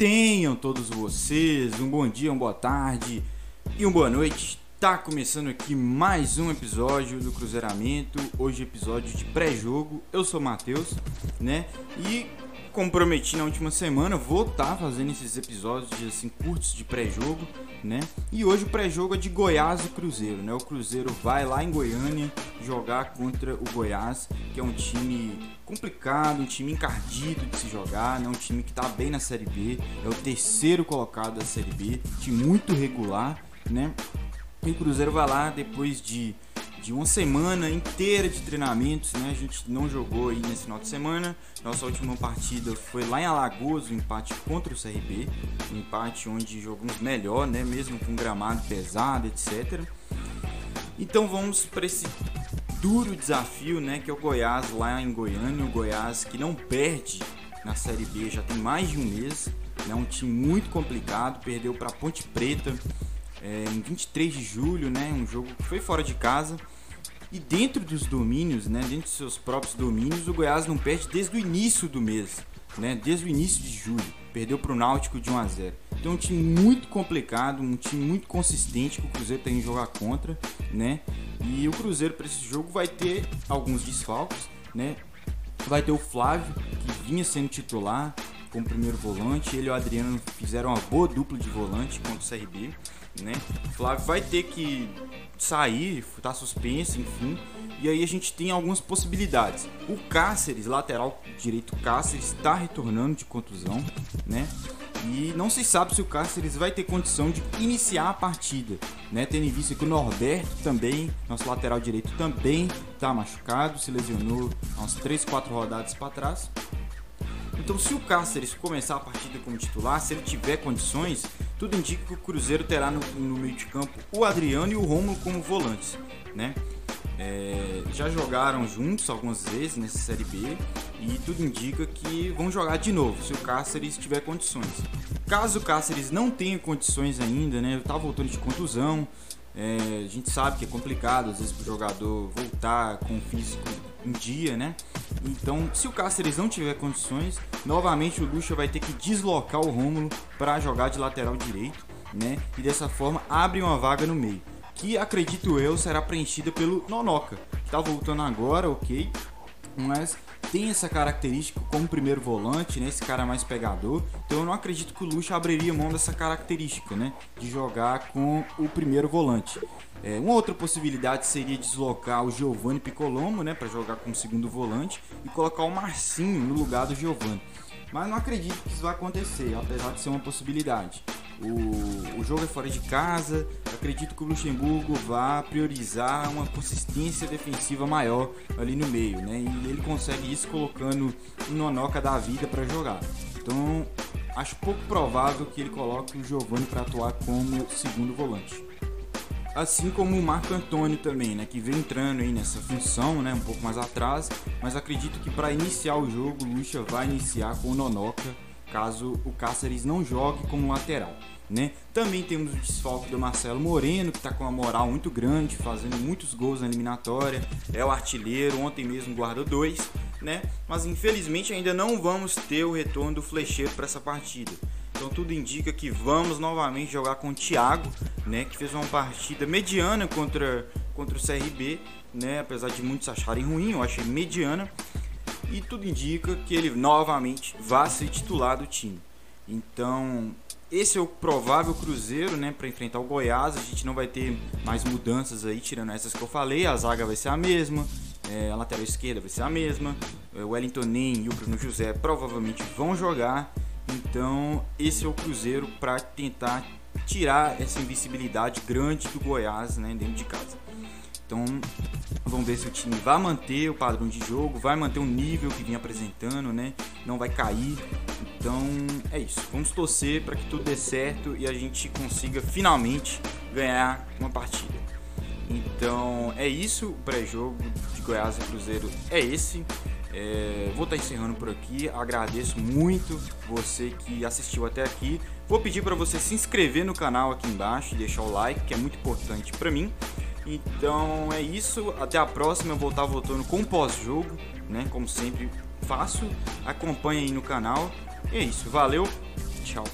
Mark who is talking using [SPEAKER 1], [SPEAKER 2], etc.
[SPEAKER 1] Tenham todos vocês um bom dia, uma boa tarde e uma boa noite. Tá começando aqui mais um episódio do Cruzeiramento. Hoje episódio de pré-jogo. Eu sou o Matheus, né? E como prometi na última semana, vou estar tá fazendo esses episódios assim curtos de pré-jogo, né? E hoje o pré-jogo é de Goiás e Cruzeiro, né? O Cruzeiro vai lá em Goiânia jogar contra o Goiás, que é um time complicado, um time encardido de se jogar, né? Um time que está bem na Série B, é o terceiro colocado da Série B, time muito regular, né? E o Cruzeiro vai lá depois de de uma semana inteira de treinamentos, né? A gente não jogou aí nesse final de semana. Nossa última partida foi lá em Alagoas, um empate contra o CRB, um empate onde jogamos melhor, né? Mesmo com gramado pesado, etc. Então vamos para esse duro desafio, né? Que é o Goiás lá em Goiânia, o Goiás que não perde na Série B já tem mais de um mês. É né? um time muito complicado, perdeu para Ponte Preta é, em 23 de julho, né? Um jogo que foi fora de casa. E dentro dos domínios, né? Dentro dos seus próprios domínios, o Goiás não perde desde o início do mês, né? Desde o início de julho. Perdeu para o Náutico de 1 a 0. Então um time muito complicado, um time muito consistente que o Cruzeiro tem que jogar contra, né? E o Cruzeiro para esse jogo vai ter alguns desfalques, né? Vai ter o Flávio, que vinha sendo titular como primeiro volante, ele e o Adriano fizeram uma boa dupla de volante contra o CRB né? Flávio vai ter que sair, tá suspenso, enfim. E aí a gente tem algumas possibilidades. O Cáceres, lateral direito Cáceres, está retornando de contusão, né? E não se sabe se o Cáceres vai ter condição de iniciar a partida, né? Tendo em vista que o Norberto também, nosso lateral direito também está machucado, se lesionou há uns 3, 4 rodadas para trás. Então, se o Cáceres começar a partida como titular, se ele tiver condições, tudo indica que o Cruzeiro terá no, no meio de campo o Adriano e o Romulo como volantes, né? É, já jogaram juntos algumas vezes nessa Série B e tudo indica que vão jogar de novo se o Cáceres tiver condições. Caso o Cáceres não tenha condições ainda, né? Tá voltando de contusão, é, a gente sabe que é complicado às vezes para o jogador voltar com o físico em dia, né? Então, se o Cáceres não tiver condições, novamente o Lucha vai ter que deslocar o Rômulo para jogar de lateral direito, né? E dessa forma abre uma vaga no meio, que acredito eu será preenchida pelo Nonoca, que tá voltando agora, ok? Mas tem essa característica como primeiro volante, né? Esse cara mais pegador. Então eu não acredito que o Lucha abriria mão dessa característica, né? De jogar com o primeiro volante. É, uma outra possibilidade seria deslocar o Giovanni Piccolomo, né? Para jogar como segundo volante e colocar o Marcinho no lugar do Giovanni. Mas não acredito que isso vai acontecer, apesar de ser uma possibilidade. O, o jogo é fora de casa, acredito que o Luxemburgo vá priorizar uma consistência defensiva maior ali no meio, né? E ele consegue isso colocando um Nonoca da vida para jogar. Então, acho pouco provável que ele coloque o Giovani para atuar como segundo volante. Assim como o Marco Antônio também, né, que vem entrando aí nessa função, né, um pouco mais atrás, mas acredito que para iniciar o jogo, o Lucha vai iniciar com o Nonoca, caso o Cáceres não jogue como lateral. Né? Também temos o desfalque do Marcelo Moreno, que está com uma moral muito grande, fazendo muitos gols na eliminatória, é o artilheiro, ontem mesmo guardou dois, né? mas infelizmente ainda não vamos ter o retorno do flecheiro para essa partida. Então tudo indica que vamos novamente jogar com o Thiago, né, que fez uma partida mediana contra, contra o CRB, né, apesar de muitos acharem ruim, eu achei mediana. E tudo indica que ele novamente vai ser titular do time. Então, esse é o provável Cruzeiro, né, para enfrentar o Goiás. A gente não vai ter mais mudanças aí, tirando essas que eu falei. A zaga vai ser a mesma, é, a lateral esquerda vai ser a mesma. O Wellington Nem e o Bruno José provavelmente vão jogar. Então, esse é o Cruzeiro para tentar tirar essa invisibilidade grande do Goiás né, dentro de casa. Então, vamos ver se o time vai manter o padrão de jogo, vai manter o nível que vinha apresentando, né? Não vai cair. Então, é isso. Vamos torcer para que tudo dê certo e a gente consiga finalmente ganhar uma partida. Então, é isso. O pré-jogo de Goiás e Cruzeiro é esse. É, vou estar tá encerrando por aqui. Agradeço muito você que assistiu até aqui. Vou pedir para você se inscrever no canal aqui embaixo deixar o like, que é muito importante para mim. Então é isso. Até a próxima. Eu vou estar voltando com pós-jogo, né? Como sempre faço. Acompanhe aí no canal. E é isso. Valeu.
[SPEAKER 2] Tchau.